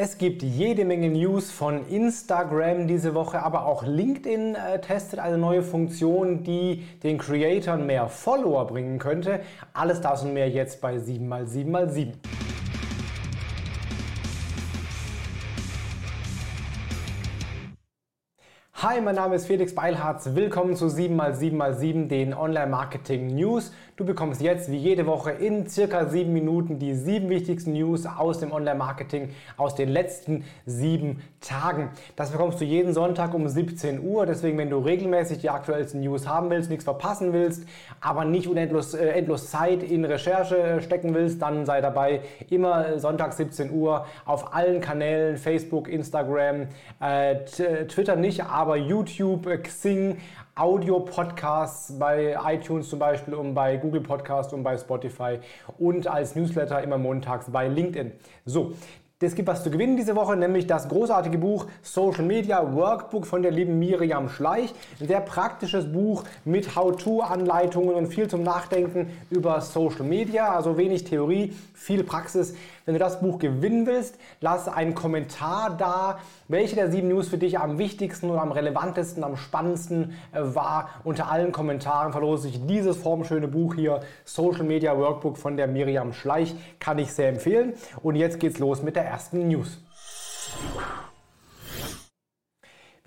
Es gibt jede Menge News von Instagram diese Woche, aber auch LinkedIn äh, testet eine neue Funktion, die den Creatoren mehr Follower bringen könnte. Alles das und mehr jetzt bei 7x7x7. Hi, mein Name ist Felix Beilharz. Willkommen zu 7x7x7, den Online-Marketing News. Du bekommst jetzt wie jede Woche in circa sieben Minuten die sieben wichtigsten News aus dem Online-Marketing aus den letzten sieben Tagen. Das bekommst du jeden Sonntag um 17 Uhr. Deswegen, wenn du regelmäßig die aktuellsten News haben willst, nichts verpassen willst, aber nicht unendlos äh, endlos Zeit in Recherche äh, stecken willst, dann sei dabei. Immer Sonntag 17 Uhr auf allen Kanälen, Facebook, Instagram, äh, Twitter nicht, aber YouTube, äh, Xing, Audio-Podcasts bei iTunes zum Beispiel und bei Google Podcast und bei Spotify und als Newsletter immer montags bei LinkedIn. So, es gibt was zu gewinnen diese Woche, nämlich das großartige Buch Social Media Workbook von der lieben Miriam Schleich. Ein sehr praktisches Buch mit How-To-Anleitungen und viel zum Nachdenken über Social Media, also wenig Theorie, viel Praxis. Wenn du das Buch gewinnen willst, lass einen Kommentar da, welche der sieben News für dich am wichtigsten oder am relevantesten, am spannendsten äh, war. Unter allen Kommentaren verlose ich dieses formschöne Buch hier, Social Media Workbook von der Miriam Schleich. Kann ich sehr empfehlen. Und jetzt geht's los mit der ersten News.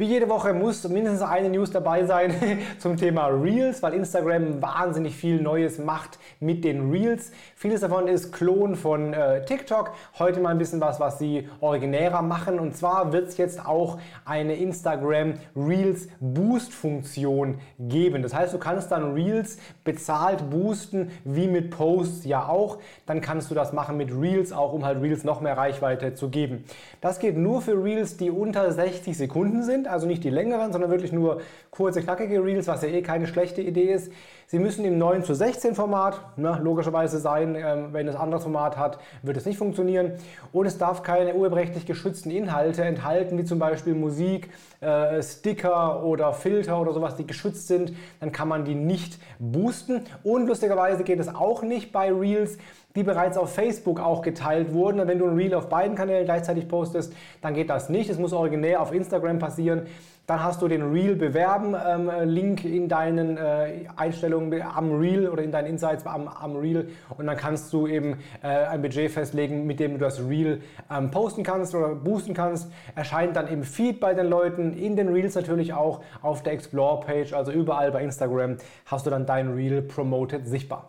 Wie jede Woche muss mindestens eine News dabei sein zum Thema Reels, weil Instagram wahnsinnig viel Neues macht mit den Reels. Vieles davon ist Klon von äh, TikTok. Heute mal ein bisschen was, was sie originärer machen. Und zwar wird es jetzt auch eine Instagram Reels Boost Funktion geben. Das heißt, du kannst dann Reels bezahlt boosten, wie mit Posts ja auch. Dann kannst du das machen mit Reels auch, um halt Reels noch mehr Reichweite zu geben. Das geht nur für Reels, die unter 60 Sekunden sind also nicht die längeren, sondern wirklich nur kurze, knackige Reels, was ja eh keine schlechte Idee ist. Sie müssen im 9 zu 16 Format ne, logischerweise sein. Ähm, wenn es anderes Format hat, wird es nicht funktionieren. Und es darf keine urheberrechtlich geschützten Inhalte enthalten, wie zum Beispiel Musik, äh, Sticker oder Filter oder sowas, die geschützt sind. Dann kann man die nicht boosten. Und lustigerweise geht es auch nicht bei Reels, die bereits auf Facebook auch geteilt wurden. wenn du ein Reel auf beiden Kanälen gleichzeitig postest, dann geht das nicht. Es muss originär auf Instagram passieren. Dann hast du den Reel bewerben ähm, Link in deinen äh, Einstellungen am Reel oder in deinen Insights am, am Reel und dann kannst du eben äh, ein Budget festlegen, mit dem du das Reel ähm, posten kannst oder boosten kannst. Erscheint dann im Feed bei den Leuten, in den Reels natürlich auch auf der Explore Page, also überall bei Instagram hast du dann dein Reel promoted sichtbar.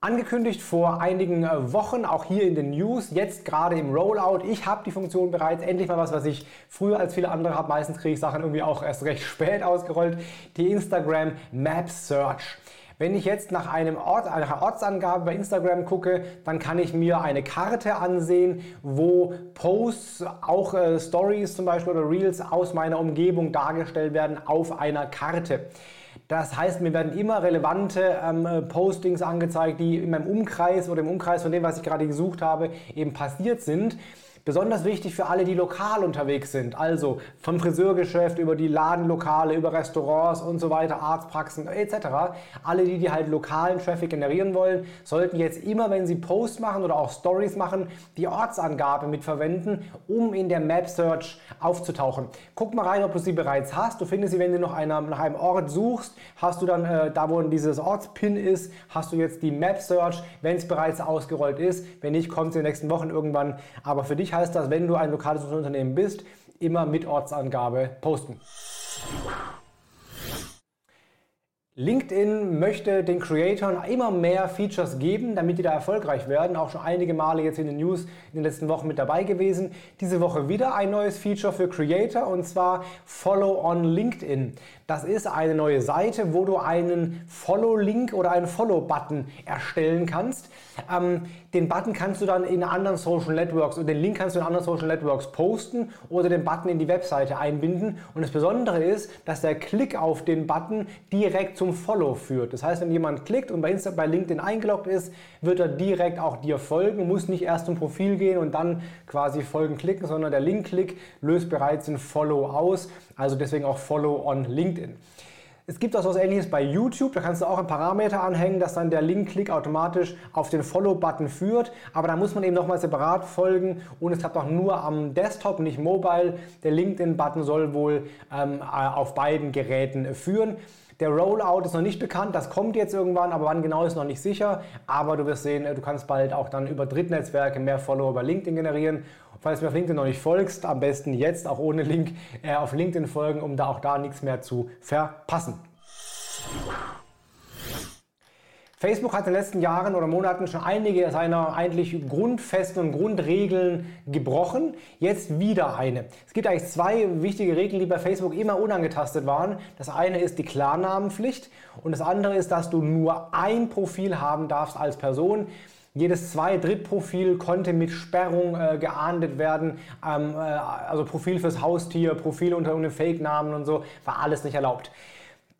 Angekündigt vor einigen äh, Wochen, auch hier in den News, jetzt gerade im Rollout. Ich habe die Funktion bereits, endlich mal was, was ich früher als viele andere habe. Meistens kriege ich Sachen irgendwie auch erst recht spät ausgerollt. Die Instagram Map Search. Wenn ich jetzt nach, einem Ort, einer Ortsangabe bei Instagram gucke, dann kann ich mir eine Karte ansehen, wo Posts, auch äh, Stories zum Beispiel oder Reels aus meiner Umgebung dargestellt werden auf einer Karte. Das heißt, mir werden immer relevante ähm, Postings angezeigt, die in meinem Umkreis oder im Umkreis von dem, was ich gerade gesucht habe, eben passiert sind. Besonders wichtig für alle, die lokal unterwegs sind, also vom Friseurgeschäft über die Ladenlokale, über Restaurants und so weiter, Arztpraxen etc. Alle, die, die halt lokalen Traffic generieren wollen, sollten jetzt immer, wenn sie Posts machen oder auch Stories machen, die Ortsangabe mitverwenden, um in der Map Search aufzutauchen. Guck mal rein, ob du sie bereits hast. Du findest sie, wenn du nach, einer, nach einem Ort suchst, hast du dann äh, da, wo dieses Ortspin ist, hast du jetzt die Map Search, wenn es bereits ausgerollt ist. Wenn nicht, kommt es in den nächsten Wochen irgendwann. Aber für dich heißt das, wenn du ein lokales Unternehmen bist, immer mit Ortsangabe posten. LinkedIn möchte den Creatoren immer mehr Features geben, damit die da erfolgreich werden. Auch schon einige Male jetzt in den News in den letzten Wochen mit dabei gewesen. Diese Woche wieder ein neues Feature für Creator und zwar Follow on LinkedIn. Das ist eine neue Seite, wo du einen Follow-Link oder einen Follow-Button erstellen kannst. Ähm, den Button kannst du dann in anderen Social Networks und den Link kannst du in anderen Social Networks posten oder den Button in die Webseite einbinden. Und das Besondere ist, dass der Klick auf den Button direkt zum Follow führt. Das heißt, wenn jemand klickt und bei, Insta bei LinkedIn eingeloggt ist, wird er direkt auch dir folgen, muss nicht erst zum Profil gehen und dann quasi folgen klicken, sondern der Link-Klick löst bereits den Follow aus. Also deswegen auch Follow on LinkedIn. Es gibt auch so etwas ähnliches bei YouTube, da kannst du auch ein Parameter anhängen, dass dann der Link-Klick automatisch auf den Follow-Button führt, aber da muss man eben nochmal separat folgen und es klappt auch nur am Desktop, nicht mobile. Der LinkedIn-Button soll wohl ähm, auf beiden Geräten führen. Der Rollout ist noch nicht bekannt, das kommt jetzt irgendwann, aber wann genau ist noch nicht sicher. Aber du wirst sehen, du kannst bald auch dann über Drittnetzwerke mehr Follower bei LinkedIn generieren. Falls du mir auf LinkedIn noch nicht folgst, am besten jetzt auch ohne Link äh, auf LinkedIn folgen, um da auch da nichts mehr zu verpassen. Facebook hat in den letzten Jahren oder Monaten schon einige seiner eigentlich Grundfesten und Grundregeln gebrochen. Jetzt wieder eine. Es gibt eigentlich zwei wichtige Regeln, die bei Facebook immer unangetastet waren. Das eine ist die Klarnamenpflicht und das andere ist, dass du nur ein Profil haben darfst als Person. Jedes Zwei-, Drittprofil konnte mit Sperrung äh, geahndet werden. Ähm, äh, also Profil fürs Haustier, Profil unter einem Fake-Namen und so, war alles nicht erlaubt.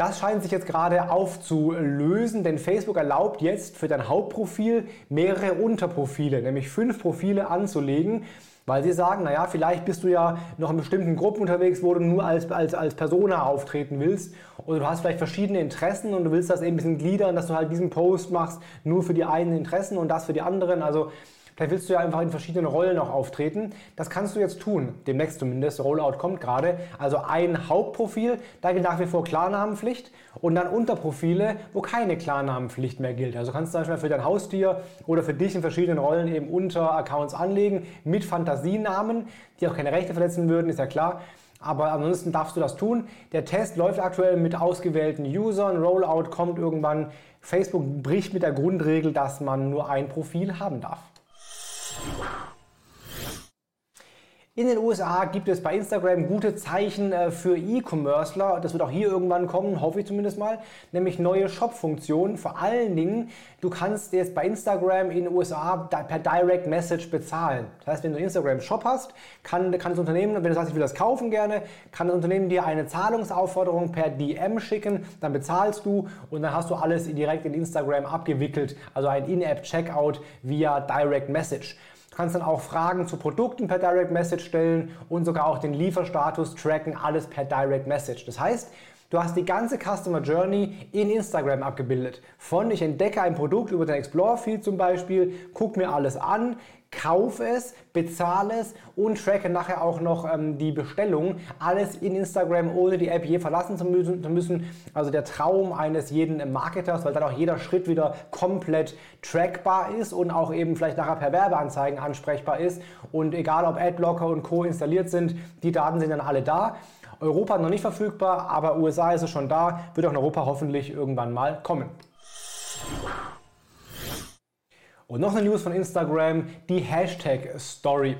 Das scheint sich jetzt gerade aufzulösen, denn Facebook erlaubt jetzt für dein Hauptprofil mehrere Unterprofile, nämlich fünf Profile anzulegen. Weil sie sagen, naja, vielleicht bist du ja noch in bestimmten Gruppen unterwegs, wo du nur als, als, als Persona auftreten willst. Oder du hast vielleicht verschiedene Interessen und du willst das eben ein bisschen gliedern, dass du halt diesen Post machst, nur für die einen Interessen und das für die anderen. Also Vielleicht willst du ja einfach in verschiedenen Rollen auch auftreten. Das kannst du jetzt tun, demnächst zumindest. Rollout kommt gerade. Also ein Hauptprofil, da gilt nach wie vor Klarnamenpflicht und dann Unterprofile, wo keine Klarnamenpflicht mehr gilt. Also kannst du zum Beispiel für dein Haustier oder für dich in verschiedenen Rollen eben Unteraccounts anlegen mit Fantasienamen, die auch keine Rechte verletzen würden, ist ja klar. Aber ansonsten darfst du das tun. Der Test läuft aktuell mit ausgewählten Usern. Rollout kommt irgendwann. Facebook bricht mit der Grundregel, dass man nur ein Profil haben darf. In den USA gibt es bei Instagram gute Zeichen äh, für E-Commercer. Das wird auch hier irgendwann kommen, hoffe ich zumindest mal. Nämlich neue Shop-Funktionen. Vor allen Dingen, du kannst jetzt bei Instagram in den USA per Direct Message bezahlen. Das heißt, wenn du einen Instagram-Shop hast, kann, kann das Unternehmen, wenn du sagst, ich will das kaufen gerne, kann das Unternehmen dir eine Zahlungsaufforderung per DM schicken. Dann bezahlst du und dann hast du alles direkt in Instagram abgewickelt. Also ein In-App-Checkout via Direct Message kannst dann auch Fragen zu Produkten per Direct Message stellen und sogar auch den Lieferstatus tracken, alles per Direct Message. Das heißt, Du hast die ganze Customer Journey in Instagram abgebildet. Von ich entdecke ein Produkt über den Explore-Feed zum Beispiel, guck mir alles an, kauf es, bezahle es und tracke nachher auch noch ähm, die Bestellung. Alles in Instagram, ohne die App je verlassen zu müssen. Also der Traum eines jeden Marketers, weil dann auch jeder Schritt wieder komplett trackbar ist und auch eben vielleicht nachher per Werbeanzeigen ansprechbar ist. Und egal ob Adblocker und Co. installiert sind, die Daten sind dann alle da. Europa noch nicht verfügbar, aber USA ist es schon da, wird auch in Europa hoffentlich irgendwann mal kommen. Und noch eine News von Instagram, die Hashtag Story.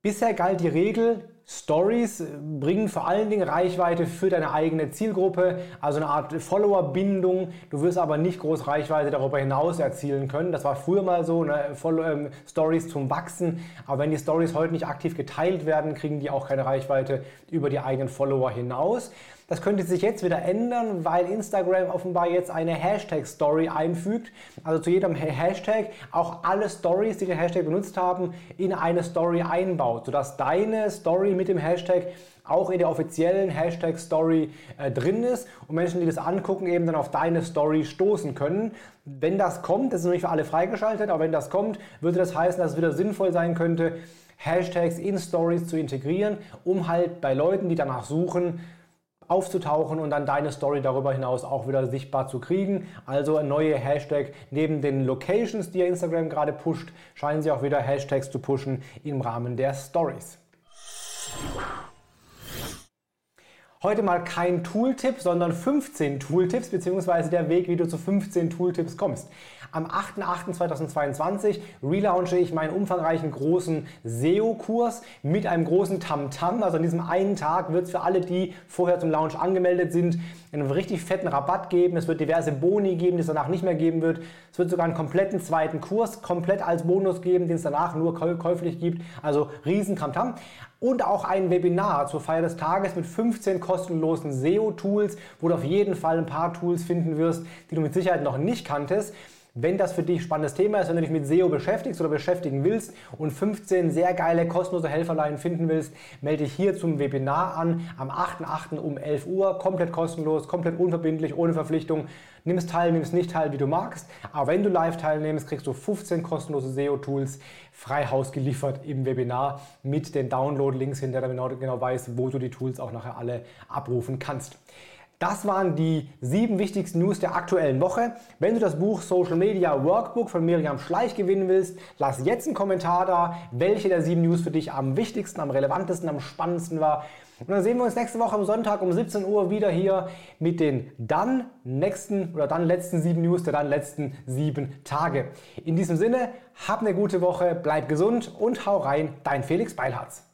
Bisher galt die Regel, Stories bringen vor allen Dingen Reichweite für deine eigene Zielgruppe, also eine Art Follower-Bindung. Du wirst aber nicht groß Reichweite darüber hinaus erzielen können. Das war früher mal so, ne? ähm, Stories zum Wachsen. Aber wenn die Stories heute nicht aktiv geteilt werden, kriegen die auch keine Reichweite über die eigenen Follower hinaus. Das könnte sich jetzt wieder ändern, weil Instagram offenbar jetzt eine Hashtag-Story einfügt. Also zu jedem Hashtag auch alle Stories, die den Hashtag benutzt haben, in eine Story einbaut, sodass deine Story mit dem Hashtag auch in der offiziellen Hashtag Story äh, drin ist und Menschen, die das angucken, eben dann auf deine Story stoßen können. Wenn das kommt, das ist noch nicht für alle freigeschaltet, aber wenn das kommt, würde das heißen, dass es wieder sinnvoll sein könnte, Hashtags in Stories zu integrieren, um halt bei Leuten, die danach suchen, aufzutauchen und dann deine Story darüber hinaus auch wieder sichtbar zu kriegen. Also ein neuer Hashtag neben den Locations, die Instagram gerade pusht, scheinen sie auch wieder Hashtags zu pushen im Rahmen der Stories. Heute mal kein Tooltip, sondern 15 Tooltips bzw. der Weg, wie du zu 15 Tooltips kommst. Am 8.8.2022 relaunche ich meinen umfangreichen großen SEO-Kurs mit einem großen Tamtam. -Tam. Also an diesem einen Tag wird es für alle, die vorher zum Launch angemeldet sind, einen richtig fetten Rabatt geben. Es wird diverse Boni geben, die es danach nicht mehr geben wird. Es wird sogar einen kompletten zweiten Kurs komplett als Bonus geben, den es danach nur käuflich gibt. Also riesen Tamtam und auch ein Webinar zur Feier des Tages mit 15 kostenlosen SEO-Tools, wo du auf jeden Fall ein paar Tools finden wirst, die du mit Sicherheit noch nicht kanntest. Wenn das für dich spannendes Thema ist, wenn du dich mit SEO beschäftigst oder beschäftigen willst und 15 sehr geile kostenlose Helferlein finden willst, melde dich hier zum Webinar an am 8.8. um 11 Uhr, komplett kostenlos, komplett unverbindlich, ohne Verpflichtung. Nimm es teil, nimm es nicht teil, wie du magst. Aber wenn du live teilnimmst, kriegst du 15 kostenlose SEO-Tools frei Haus geliefert im Webinar mit den Download-Links hinter, damit du genau weißt, wo du die Tools auch nachher alle abrufen kannst. Das waren die sieben wichtigsten News der aktuellen Woche. Wenn du das Buch Social Media Workbook von Miriam Schleich gewinnen willst, lass jetzt einen Kommentar da, welche der sieben News für dich am wichtigsten, am relevantesten, am spannendsten war. Und dann sehen wir uns nächste Woche am Sonntag um 17 Uhr wieder hier mit den dann nächsten oder dann letzten sieben News der dann letzten sieben Tage. In diesem Sinne, hab eine gute Woche, bleib gesund und hau rein, dein Felix Beilharz.